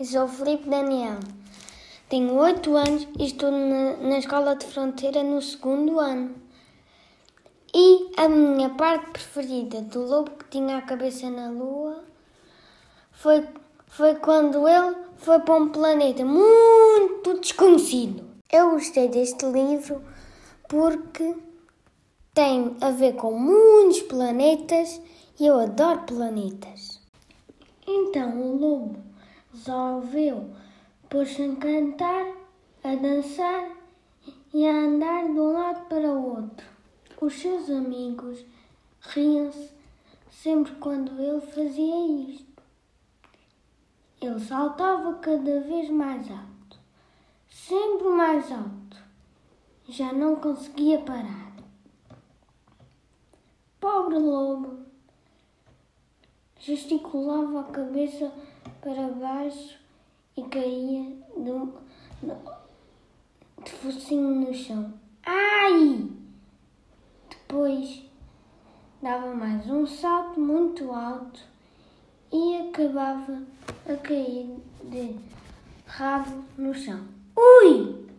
Eu sou o Felipe Daniel. Tenho oito anos e estou na, na escola de fronteira no segundo ano. E a minha parte preferida do lobo que tinha a cabeça na lua foi, foi quando ele foi para um planeta muito desconhecido. Eu gostei deste livro porque tem a ver com muitos planetas e eu adoro planetas. Então o lobo resolveu pôr-se a cantar, a dançar e a andar de um lado para o outro. Os seus amigos riam-se sempre quando ele fazia isto. Ele saltava cada vez mais alto, sempre mais alto. Já não conseguia parar. Pobre lobo! Gesticulava a cabeça para baixo e caía de, de focinho no chão. Ai! Depois dava mais um salto muito alto e acabava a cair de rabo no chão. Ui!